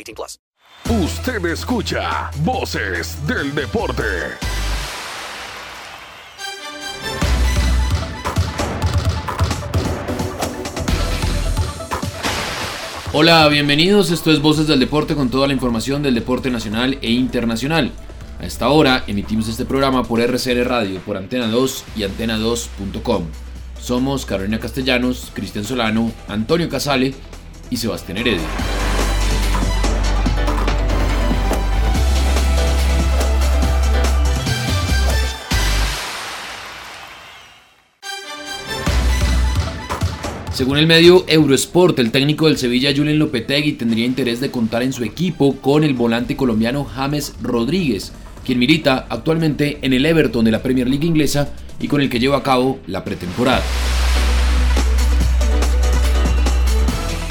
18 plus. Usted escucha Voces del Deporte. Hola, bienvenidos. Esto es Voces del Deporte con toda la información del deporte nacional e internacional. A esta hora emitimos este programa por RCR Radio, por Antena 2 y Antena2.com. Somos Carolina Castellanos, Cristian Solano, Antonio Casale y Sebastián Heredia. Según el medio Eurosport, el técnico del Sevilla, Julen Lopetegui, tendría interés de contar en su equipo con el volante colombiano James Rodríguez, quien milita actualmente en el Everton de la Premier League inglesa y con el que lleva a cabo la pretemporada.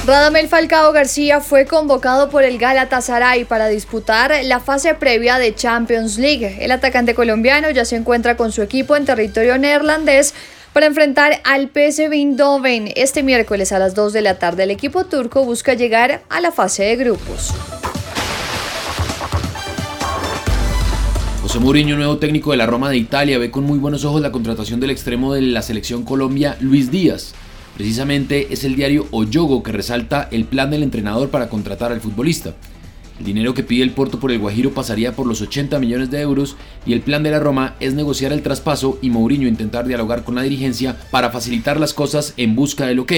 Radamel Falcao García fue convocado por el Galatasaray para disputar la fase previa de Champions League. El atacante colombiano ya se encuentra con su equipo en territorio neerlandés para enfrentar al PSV Eindhoven este miércoles a las 2 de la tarde. El equipo turco busca llegar a la fase de grupos. José Mourinho, nuevo técnico de la Roma de Italia, ve con muy buenos ojos la contratación del extremo de la selección Colombia, Luis Díaz. Precisamente es el diario Oyogo que resalta el plan del entrenador para contratar al futbolista. El dinero que pide el Porto por el Guajiro pasaría por los 80 millones de euros y el plan de la Roma es negociar el traspaso y Mourinho intentar dialogar con la dirigencia para facilitar las cosas en busca del ok.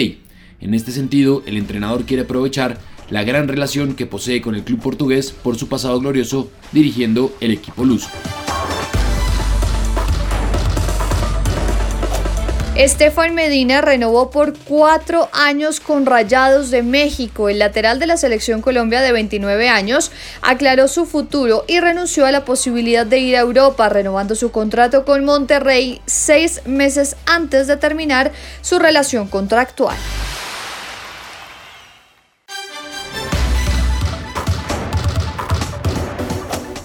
En este sentido, el entrenador quiere aprovechar la gran relación que posee con el club portugués por su pasado glorioso dirigiendo el equipo luso. Estefan Medina renovó por cuatro años con Rayados de México. El lateral de la selección Colombia de 29 años aclaró su futuro y renunció a la posibilidad de ir a Europa, renovando su contrato con Monterrey seis meses antes de terminar su relación contractual.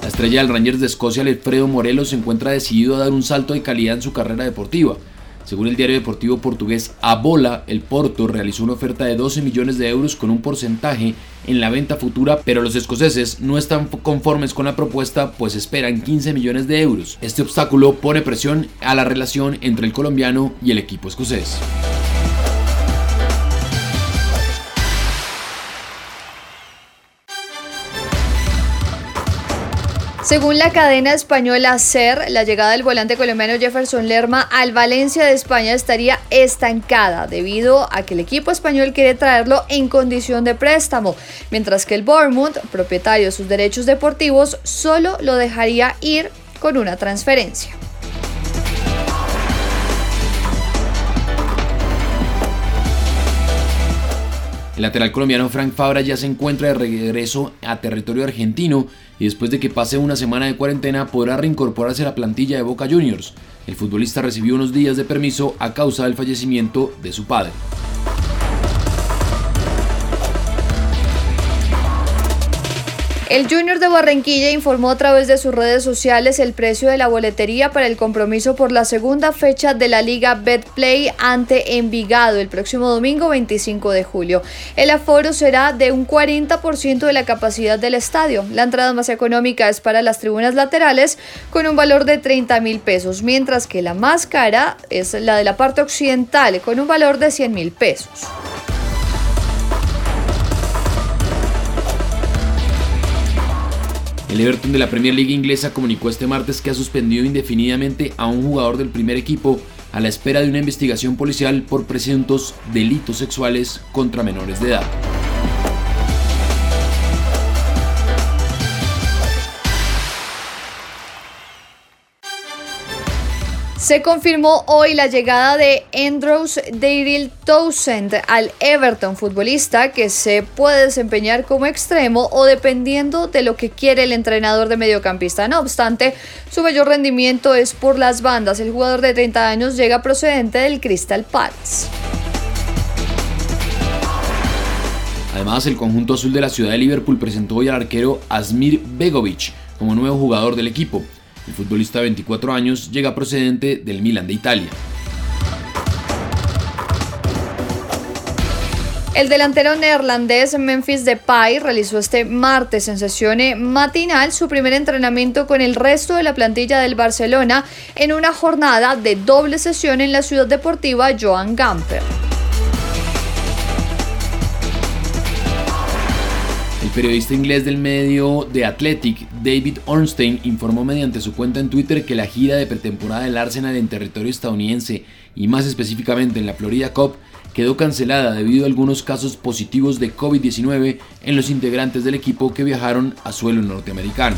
La estrella del Rangers de Escocia, Alfredo Morelos, se encuentra decidido a dar un salto de calidad en su carrera deportiva. Según el diario deportivo portugués Abola, el Porto realizó una oferta de 12 millones de euros con un porcentaje en la venta futura, pero los escoceses no están conformes con la propuesta, pues esperan 15 millones de euros. Este obstáculo pone presión a la relación entre el colombiano y el equipo escocés. Según la cadena española SER, la llegada del volante colombiano Jefferson Lerma al Valencia de España estaría estancada debido a que el equipo español quiere traerlo en condición de préstamo, mientras que el Bournemouth, propietario de sus derechos deportivos, solo lo dejaría ir con una transferencia. El lateral colombiano Frank Fabra ya se encuentra de regreso a territorio argentino y después de que pase una semana de cuarentena podrá reincorporarse a la plantilla de Boca Juniors. El futbolista recibió unos días de permiso a causa del fallecimiento de su padre. El Junior de Barranquilla informó a través de sus redes sociales el precio de la boletería para el compromiso por la segunda fecha de la Liga Betplay ante Envigado el próximo domingo 25 de julio. El aforo será de un 40% de la capacidad del estadio. La entrada más económica es para las tribunas laterales con un valor de 30 mil pesos, mientras que la más cara es la de la parte occidental con un valor de 100 mil pesos. El Everton de la Premier League inglesa comunicó este martes que ha suspendido indefinidamente a un jugador del primer equipo a la espera de una investigación policial por presuntos delitos sexuales contra menores de edad. Se confirmó hoy la llegada de Andrews Daryl Townsend al Everton, futbolista que se puede desempeñar como extremo o dependiendo de lo que quiere el entrenador de mediocampista. No obstante, su mayor rendimiento es por las bandas. El jugador de 30 años llega procedente del Crystal Palace. Además, el conjunto azul de la ciudad de Liverpool presentó hoy al arquero Asmir Begovic como nuevo jugador del equipo. El futbolista de 24 años llega procedente del Milan de Italia. El delantero neerlandés Memphis Depay realizó este martes en sesión matinal su primer entrenamiento con el resto de la plantilla del Barcelona en una jornada de doble sesión en la ciudad deportiva Joan Gamper. Periodista inglés del medio The Athletic, David Ornstein, informó mediante su cuenta en Twitter que la gira de pretemporada del Arsenal en territorio estadounidense y más específicamente en la Florida Cup quedó cancelada debido a algunos casos positivos de COVID-19 en los integrantes del equipo que viajaron a suelo norteamericano.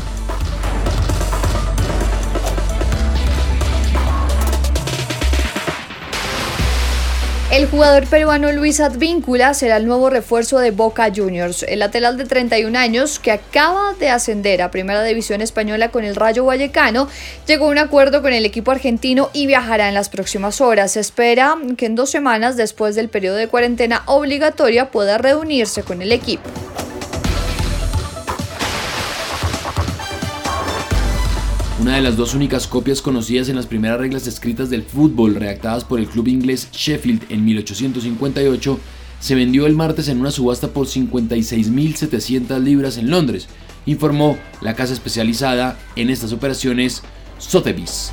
El jugador peruano Luis Advíncula será el nuevo refuerzo de Boca Juniors. El lateral de 31 años, que acaba de ascender a Primera División Española con el Rayo Vallecano, llegó a un acuerdo con el equipo argentino y viajará en las próximas horas. Se espera que en dos semanas después del periodo de cuarentena obligatoria pueda reunirse con el equipo. Una de las dos únicas copias conocidas en las primeras reglas escritas del fútbol redactadas por el club inglés Sheffield en 1858, se vendió el martes en una subasta por 56.700 libras en Londres, informó la casa especializada en estas operaciones Sotheby's.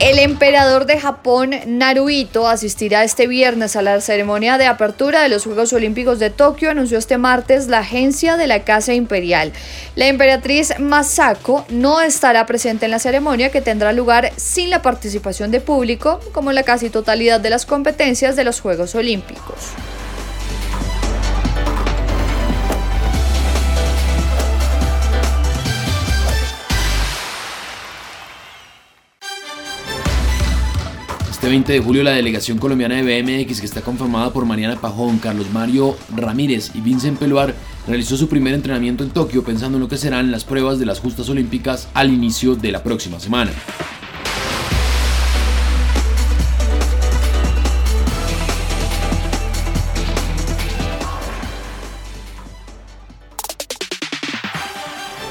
El emperador de Japón, Naruhito, asistirá este viernes a la ceremonia de apertura de los Juegos Olímpicos de Tokio, anunció este martes la agencia de la Casa Imperial. La emperatriz Masako no estará presente en la ceremonia que tendrá lugar sin la participación de público, como la casi totalidad de las competencias de los Juegos Olímpicos. 20 de julio la delegación colombiana de BMX, que está conformada por Mariana Pajón, Carlos Mario Ramírez y Vincent Peluar, realizó su primer entrenamiento en Tokio pensando en lo que serán las pruebas de las justas olímpicas al inicio de la próxima semana.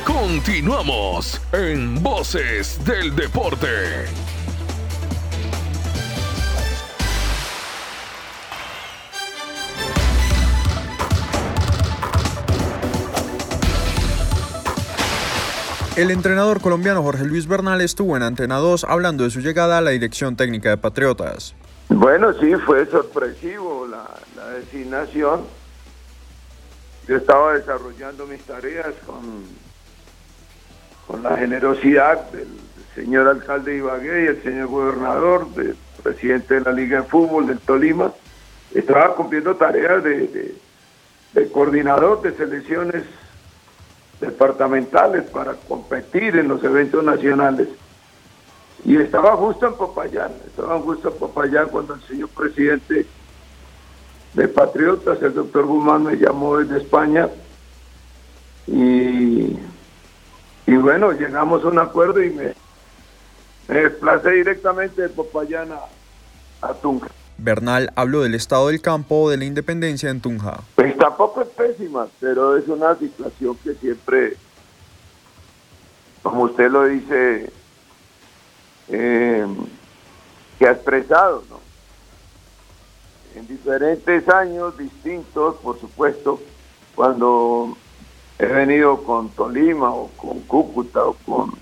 Continuamos en Voces del Deporte. El entrenador colombiano Jorge Luis Bernal estuvo en Antena 2 hablando de su llegada a la dirección técnica de Patriotas. Bueno, sí, fue sorpresivo la, designación. Yo estaba desarrollando mis tareas con, con la generosidad del señor alcalde Ibagué y el señor gobernador, del presidente de la Liga de Fútbol del Tolima. Estaba cumpliendo tareas de coordinador de selecciones departamentales para competir en los eventos nacionales. Y estaba justo en Popayán, estaba justo en Popayán cuando el señor presidente de Patriotas, el doctor Guzmán, me llamó desde España y, y bueno, llegamos a un acuerdo y me, me directamente de Popayán a, a Tunja. Bernal habló del estado del campo de la independencia en Tunja. Pues tampoco es pésima, pero es una situación que siempre, como usted lo dice, eh, que ha expresado, ¿no? En diferentes años distintos, por supuesto, cuando he venido con Tolima o con Cúcuta o con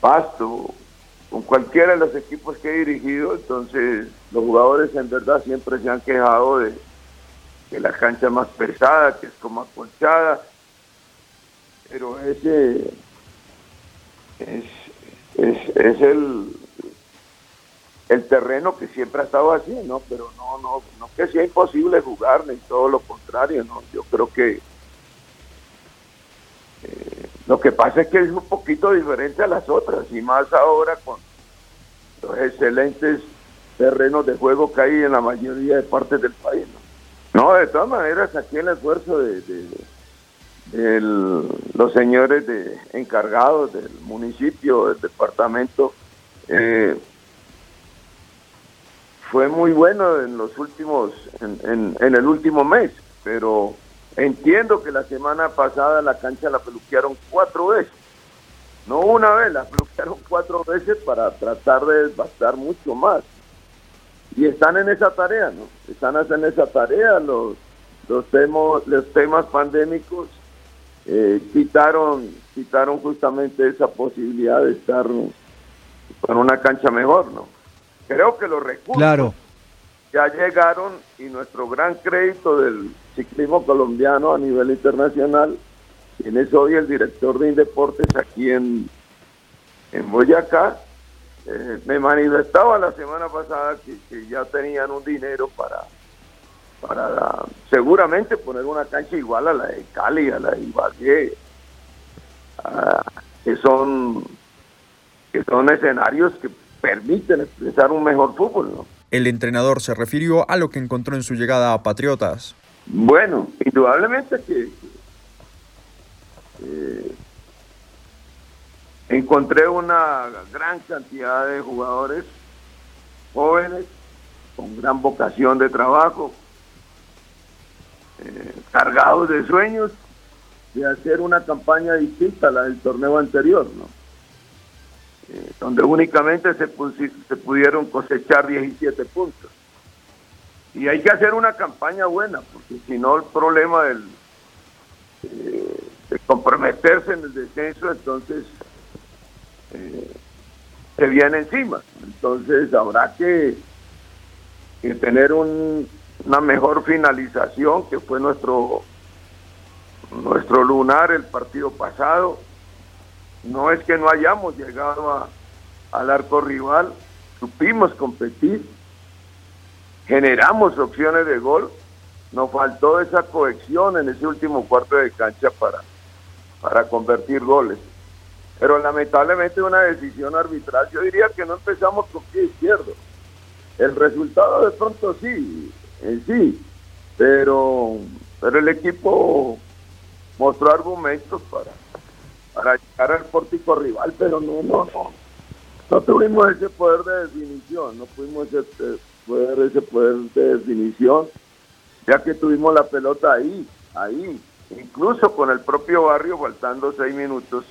Pasto con cualquiera de los equipos que he dirigido, entonces los jugadores en verdad siempre se han quejado de que la cancha más pesada, que es como acolchada, pero ese es, es, es el, el terreno que siempre ha estado así, ¿no? Pero no, no, no que sea imposible jugar, ni todo lo contrario, ¿no? Yo creo que lo que pasa es que es un poquito diferente a las otras, y más ahora con los excelentes terrenos de juego que hay en la mayoría de partes del país, ¿no? De todas maneras, aquí el esfuerzo de, los señores de encargados del municipio, del departamento, eh, fue muy bueno en los últimos, en, el último mes, pero entiendo que la semana pasada la cancha la peluquearon cuatro veces, no una vez, la peluquearon cuatro veces para tratar de desbastar mucho más. Y están en esa tarea, ¿no? Están en esa tarea, los, los, temas, los temas pandémicos eh, quitaron, quitaron justamente esa posibilidad de estar con una cancha mejor, ¿no? creo que los recursos ya llegaron y nuestro gran crédito del ciclismo colombiano a nivel internacional, quien es hoy el director de Indeportes aquí en, en Boyacá, eh, me manifestaba la semana pasada que, ya tenían un dinero para para seguramente poner una cancha igual a la de Cali, a la de Ibagué, que son que son escenarios que permiten expresar un mejor fútbol. El entrenador se refirió a lo que encontró en su llegada a Patriotas. Bueno, indudablemente que eh, encontré una gran cantidad de jugadores jóvenes con gran vocación de trabajo, eh, cargados de sueños de hacer una campaña distinta a la del torneo anterior. Eh, donde únicamente se, se pudieron cosechar 17 puntos. Y hay que hacer una campaña buena, porque si no el problema del, eh, de comprometerse en el descenso, entonces eh, se viene encima. Entonces habrá que, tener un, una mejor finalización, que fue nuestro, nuestro lunar el partido pasado no es que no hayamos llegado al arco rival, supimos competir, generamos opciones de gol, nos faltó esa cohesión en ese último cuarto de cancha para, para convertir goles. Pero lamentablemente una decisión arbitral, yo diría que no empezamos con pie izquierdo. El resultado de pronto sí, en sí, pero, pero el equipo mostró argumentos para, para llegar al pórtico rival, pero no, no, no. No tuvimos ese poder de definición, no pudimos ese poder, ese poder de definición, ya que tuvimos la pelota ahí, ahí, incluso con el propio barrio faltando seis minutos,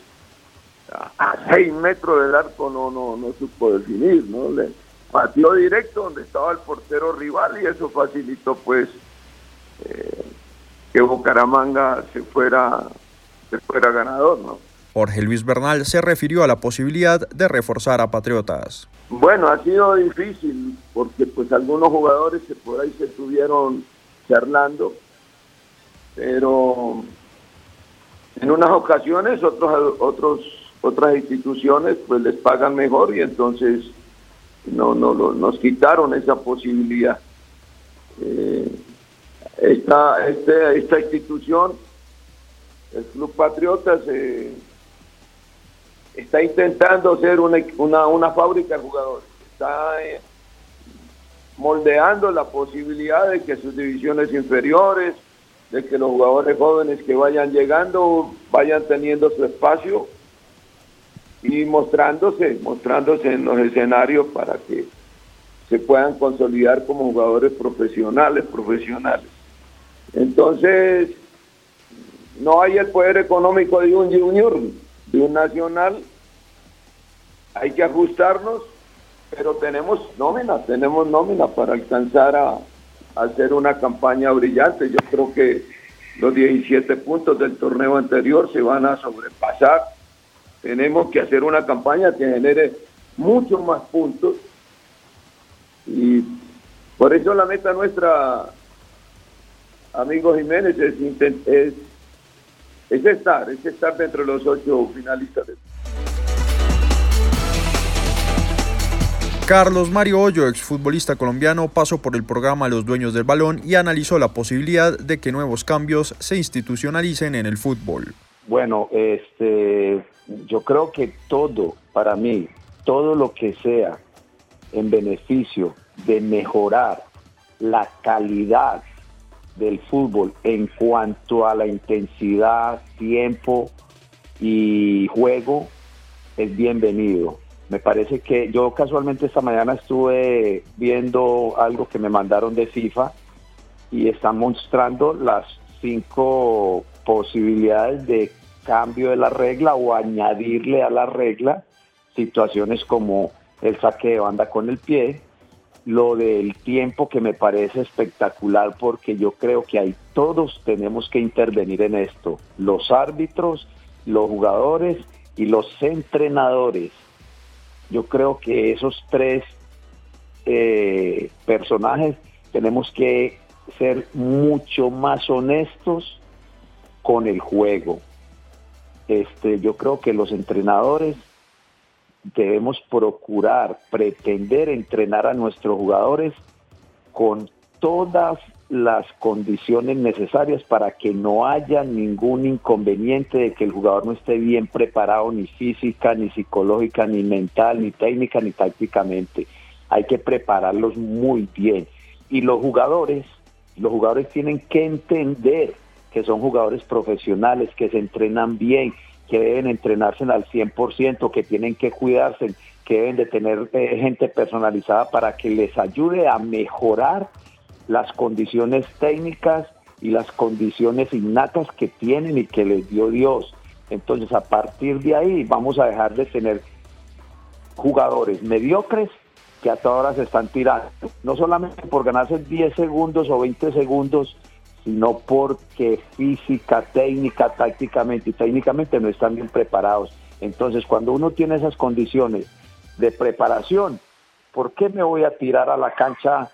a, seis metros del arco no, no, no supo definir, ¿no? Le pateó directo donde estaba el portero rival y eso facilitó pues eh, que Bucaramanga se fuera, se fuera ganador, ¿no? Jorge Luis Bernal se refirió a la posibilidad de reforzar a Patriotas. Bueno, ha sido difícil porque pues algunos jugadores que por ahí se estuvieron charlando, pero en unas ocasiones otros otros otras instituciones pues les pagan mejor y entonces no no, nos quitaron esa posibilidad. Eh, esta, este, esta institución, el Club Patriotas, eh, está intentando ser una, una, fábrica de jugadores. Está eh, moldeando la posibilidad de que sus divisiones inferiores, de que los jugadores jóvenes que vayan llegando vayan teniendo su espacio y mostrándose, mostrándose en los escenarios para que se puedan consolidar como jugadores profesionales, profesionales. Entonces, no hay el poder económico de un junior, un nacional, hay que ajustarnos, pero tenemos nómina, tenemos nómina para alcanzar a, hacer una campaña brillante. Yo creo que los 17 puntos del torneo anterior se van a sobrepasar. Tenemos que hacer una campaña que genere muchos más puntos. Y por eso la meta nuestra, amigo Jiménez, es, es, es estar, es estar dentro de los ocho finalistas. Carlos Mario Hoyo, exfutbolista colombiano, pasó por el programa Los Dueños del Balón y analizó la posibilidad de que nuevos cambios se institucionalicen en el fútbol. Bueno, este, yo creo que todo, para mí, todo lo que sea en beneficio de mejorar la calidad del fútbol. En cuanto a la intensidad, tiempo y juego, es bienvenido. Me parece que yo casualmente esta mañana estuve viendo algo que me mandaron de FIFA y están mostrando las cinco posibilidades de cambio de la regla o añadirle a la regla situaciones como el saque de banda con el pie, lo del tiempo que me parece espectacular porque yo creo que ahí todos tenemos que intervenir en esto, los árbitros, los jugadores y los entrenadores yo creo que esos tres eh, personajes tenemos que ser mucho más honestos con el juego. Este, yo creo que los entrenadores debemos procurar, pretender entrenar a nuestros jugadores con todas las condiciones necesarias para que no haya ningún inconveniente de que el jugador no esté bien preparado ni física, ni psicológica, ni mental, ni técnica, ni tácticamente. Hay que prepararlos muy bien. Y los jugadores, los jugadores tienen que entender que son jugadores profesionales, que se entrenan bien, que deben entrenarse al 100%, que tienen que cuidarse, que deben de tener eh, gente personalizada para que les ayude a mejorar las condiciones técnicas y las condiciones innatas que tienen y que les dio Dios. Entonces, a partir de ahí vamos a dejar de tener jugadores mediocres que a todas horas se están tirando, no solamente por ganarse 10 segundos o 20 segundos, sino porque física, técnica, tácticamente y técnicamente no están bien preparados. Entonces, cuando uno tiene esas condiciones de preparación, ¿por qué me voy a tirar a la cancha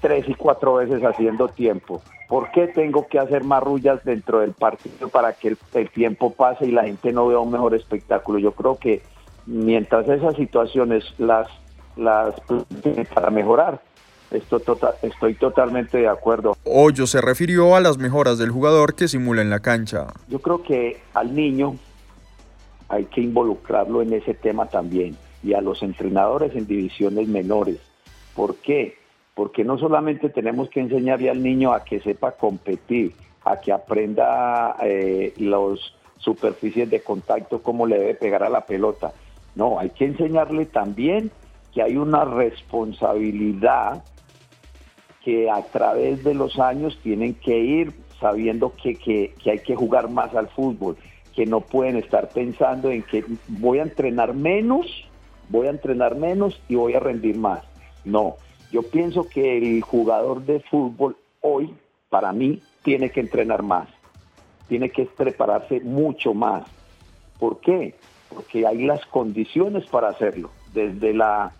tres y cuatro veces haciendo tiempo. ¿Por qué tengo que hacer marrullas dentro del partido para que el, tiempo pase y la gente no vea un mejor espectáculo? Yo creo que mientras esas situaciones las, las para mejorar, esto tota, estoy totalmente de acuerdo. Hoyo se refirió a las mejoras del jugador que simula en la cancha. Yo creo que al niño hay que involucrarlo en ese tema también y a los entrenadores en divisiones menores. ¿Por qué? porque no solamente tenemos que enseñarle al niño a que sepa competir, a que aprenda eh, las superficies de contacto, cómo le debe pegar a la pelota. No, hay que enseñarle también que hay una responsabilidad que a través de los años tienen que ir sabiendo que, que, hay que jugar más al fútbol, que no pueden estar pensando en que voy a entrenar menos, voy a entrenar menos y voy a rendir más. No, yo pienso que el jugador de fútbol hoy, para mí, tiene que entrenar más, tiene que prepararse mucho más. ¿Por qué? Porque hay las condiciones para hacerlo, desde la,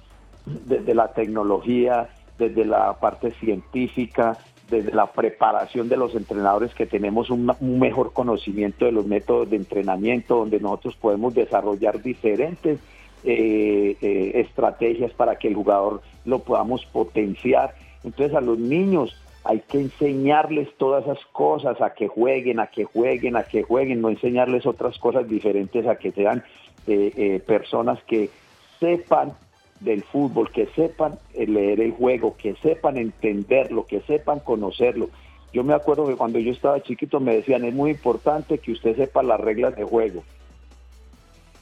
desde la tecnología, desde la parte científica, desde la preparación de los entrenadores que tenemos un, mejor conocimiento de los métodos de entrenamiento, donde nosotros podemos desarrollar diferentes eh, eh, estrategias para que el jugador lo podamos potenciar. Entonces a los niños hay que enseñarles todas esas cosas, a que jueguen, a que jueguen, a que jueguen, no enseñarles otras cosas diferentes, a que sean eh, personas que sepan del fútbol, que sepan leer el juego, que sepan entenderlo, que sepan conocerlo. Yo me acuerdo que cuando yo estaba chiquito me decían, es muy importante que usted sepa las reglas de juego.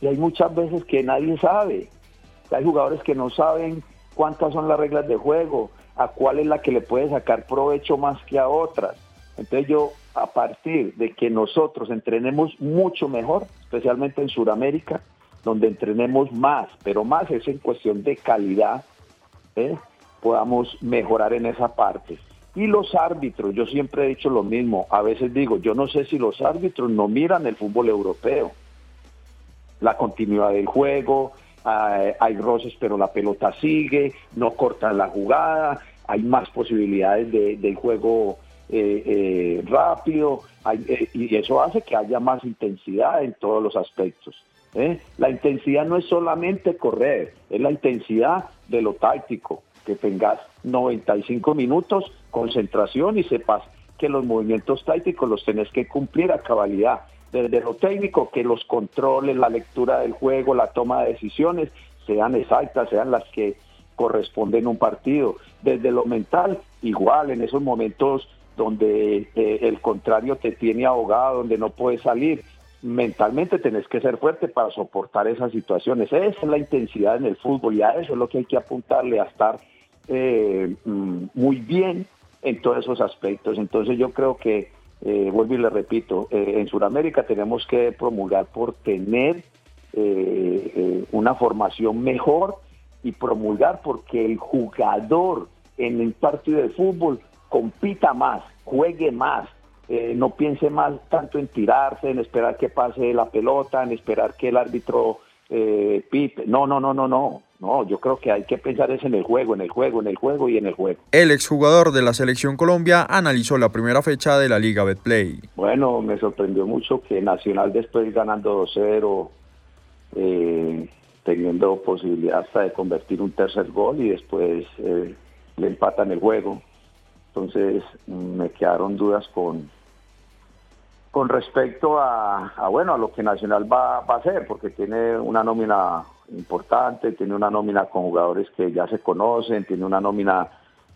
Y hay muchas veces que nadie sabe. Hay jugadores que no saben cuántas son las reglas de juego, a cuál es la que le puede sacar provecho más que a otras. Entonces yo, a partir de que nosotros entrenemos mucho mejor, especialmente en Sudamérica, donde entrenemos más, pero más es en cuestión de calidad, ¿eh? podamos mejorar en esa parte. Y los árbitros, yo siempre he dicho lo mismo, a veces digo, yo no sé si los árbitros no miran el fútbol europeo la continuidad del juego, hay, hay roces pero la pelota sigue, no cortan la jugada, hay más posibilidades de, del juego eh, eh, rápido eh, y eso hace que haya más intensidad en todos los aspectos. La intensidad no es solamente correr, es la intensidad de lo táctico, que tengas 95 minutos, concentración y sepas que los movimientos tácticos los tenés que cumplir a cabalidad. Desde lo técnico, que los controles, la lectura del juego, la toma de decisiones sean exactas, sean las que corresponden a un partido. Desde lo mental, igual, en esos momentos donde eh, el contrario te tiene ahogado, donde no puedes salir, mentalmente tenés que ser fuerte para soportar esas situaciones. Esa es la intensidad en el fútbol y a eso es lo que hay que apuntarle, a estar eh, mm, muy bien en todos esos aspectos. Entonces yo creo que, eh, vuelvo y le repito, eh, en Sudamérica tenemos que promulgar por tener una formación mejor y promulgar porque el jugador en el partido de fútbol compita más, juegue más, eh, no piense más tanto en tirarse, en esperar que pase la pelota, en esperar que el árbitro eh, pipe. No, no, no, no, no. No, yo creo que hay que pensar es en el juego, en el juego, en el juego y en el juego. El exjugador de la selección Colombia analizó la primera fecha de la Liga Betplay. Bueno, me sorprendió mucho que Nacional después ganando 2-0, eh, teniendo posibilidad hasta de convertir un tercer gol y después eh, le empatan el juego. Entonces me quedaron dudas con, con respecto a, bueno a lo que Nacional va, a hacer, porque tiene una nómina importante, tiene una nómina con jugadores que ya se conocen, tiene una nómina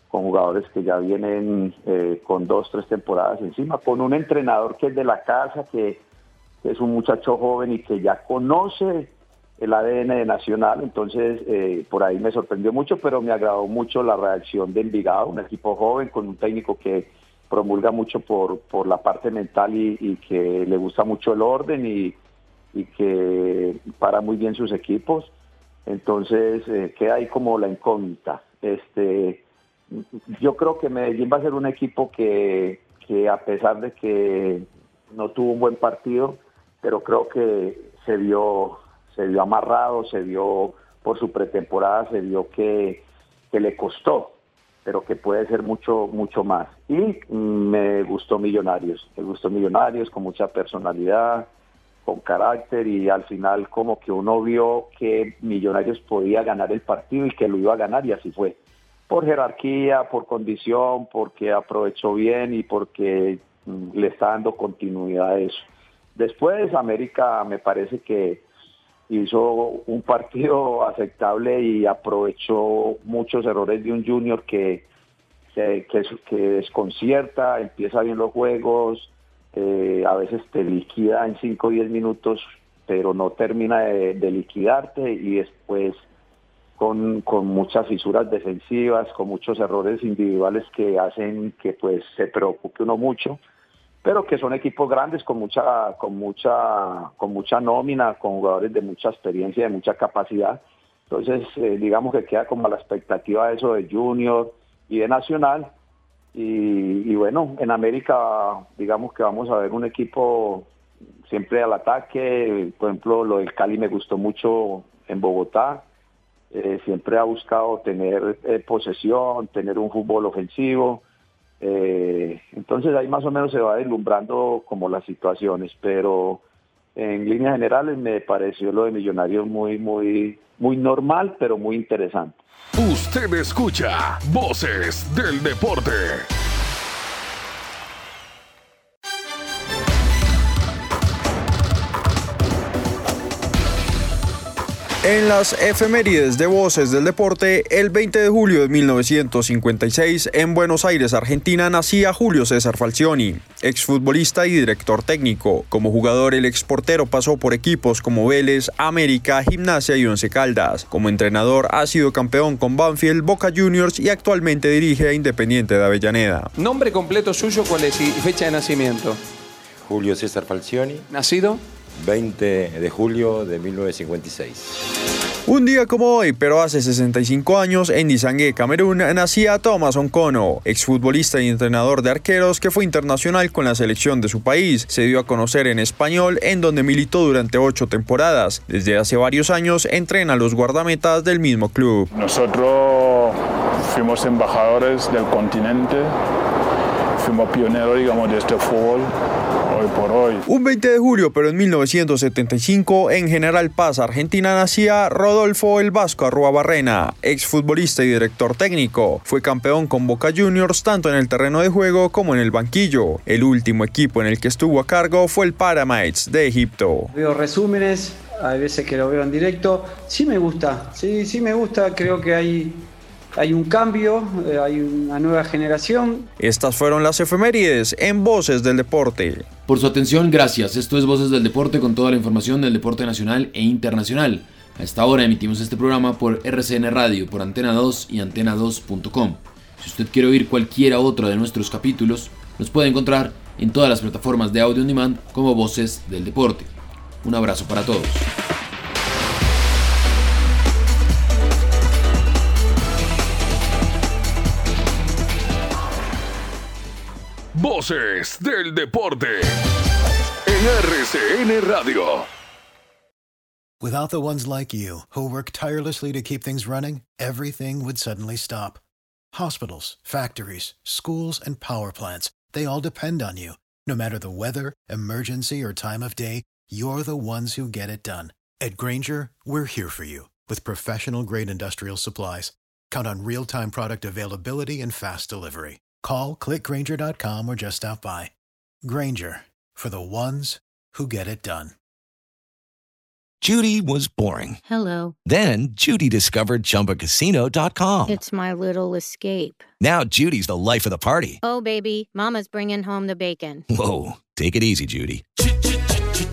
con jugadores que ya vienen eh, con dos, tres temporadas encima, con un entrenador que es de la casa, que, es un muchacho joven y que ya conoce el ADN de Nacional, entonces eh, por ahí me sorprendió mucho, pero me agradó mucho la reacción de Envigado, un equipo joven con un técnico que promulga mucho por, por la parte mental y, que le gusta mucho el orden y, que para muy bien sus equipos. Entonces eh, queda ahí como la incógnita. Este, yo creo que Medellín va a ser un equipo que, que a pesar de que no tuvo un buen partido, pero creo que se vio, se vio amarrado, se vio por su pretemporada, se vio que, que le costó pero que puede ser mucho, mucho más. Y me gustó Millonarios, me gustó Millonarios con mucha personalidad, con carácter y al final como que uno vio que Millonarios podía ganar el partido y que lo iba a ganar y así fue. Por jerarquía, por condición, porque aprovechó bien y porque mm, le está dando continuidad a eso. Después América me parece que hizo un partido aceptable y aprovechó muchos errores de un junior que, que, desconcierta, empieza bien los juegos, eh, a veces te liquida en 5 o 10 minutos, pero no termina de, liquidarte y después con, con, muchas fisuras defensivas, con muchos errores individuales que hacen que pues se preocupe uno mucho pero que son equipos grandes con mucha, con mucha, con mucha nómina, con jugadores de mucha experiencia, de mucha capacidad. Entonces, eh, digamos que queda como la expectativa de eso de Junior y de Nacional. Y, bueno, en América, digamos que vamos a ver un equipo siempre al ataque. Por ejemplo, lo del Cali me gustó mucho en Bogotá. Eh, siempre ha buscado tener eh, posesión, tener un fútbol ofensivo. Eh, entonces ahí más o menos se va deslumbrando como las situaciones, pero en líneas generales me pareció lo de Millonarios muy, muy, muy normal, pero muy interesante. Usted escucha Voces del Deporte. En las efemérides de Voces del Deporte, el 20 de julio de 1956, en Buenos Aires, Argentina, nacía Julio César Falcioni, exfutbolista y director técnico. Como jugador, el exportero pasó por equipos como Vélez, América, Gimnasia y Once Caldas. Como entrenador, ha sido campeón con Banfield, Boca Juniors y actualmente dirige a Independiente de Avellaneda. ¿Nombre completo suyo cuál es y fecha de nacimiento? Julio César Falcioni. ¿Nacido? 20 de julio de 1956. Un día como hoy, pero hace 65 años, en Nisangue, Camerún, nacía Thomas Oncono, exfutbolista y entrenador de arqueros que fue internacional con la selección de su país. Se dio a conocer en español, en donde militó durante ocho temporadas. Desde hace varios años entrena a los guardametas del mismo club. Nosotros fuimos embajadores del continente, fuimos pioneros, digamos, de este fútbol hoy por hoy. Un 20 de julio, pero en 1975, en General Paz, Argentina, nacía Rodolfo El Vasco Arruabarrena, exfutbolista y director técnico. Fue campeón con Boca Juniors tanto en el terreno de juego como en el banquillo. El último equipo en el que estuvo a cargo fue el Paramites de Egipto. Veo resúmenes, hay veces que lo veo en directo. Sí me gusta, sí, sí me gusta, creo que hay hay un cambio, eh, hay una nueva generación. Estas fueron las efemérides en Voces del Deporte. Por su atención, gracias. Esto es Voces del Deporte con toda la información del deporte nacional e internacional. A esta hora emitimos este programa por RCN Radio, por Antena 2 y antena2.com. Si usted quiere oír cualquiera otra de nuestros capítulos, los puede encontrar en todas las plataformas de audio on demand como Voces del Deporte. Un abrazo para todos. Voces del deporte en RCN Radio. Without the ones like you, who work tirelessly to keep things running, everything would suddenly stop. Hospitals, factories, schools, and power plants, they all depend on you. No matter the weather, emergency, or time of day, you're the ones who get it done. At Granger, we're here for you with professional grade industrial supplies. Count on real time product availability and fast delivery. Call clickgranger.com or just stop by. Granger for the ones who get it done. Judy was boring. Hello. Then Judy discovered ChumbaCasino.com. It's my little escape. Now Judy's the life of the party. Oh, baby, Mama's bringing home the bacon. Whoa, take it easy, Judy.